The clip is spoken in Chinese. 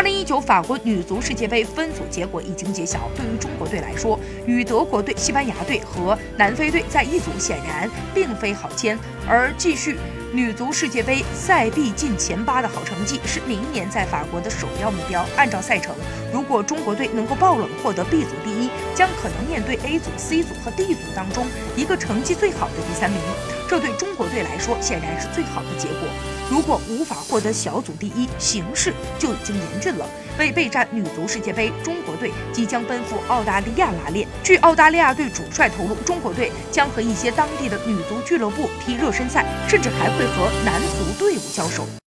二零一九法国女足世界杯分组结果已经揭晓，对于中国队来说，与德国队、西班牙队和南非队在一组显然并非好签，而继续女足世界杯赛必进前八的好成绩是明年在法国的首要目标。按照赛程，如果中国队能够爆冷获得 B 组第一，将可能面对 A 组、C 组和 D 组当中一个成绩最好的第三名，这对中国队来说显然是最好的结果。如果无法获得小组第一，形势就已经严峻了。为备战女足世界杯，中国队即将奔赴澳大利亚拉练。据澳大利亚队主帅透露，中国队将和一些当地的女足俱乐部踢热身赛，甚至还会和男足队伍交手。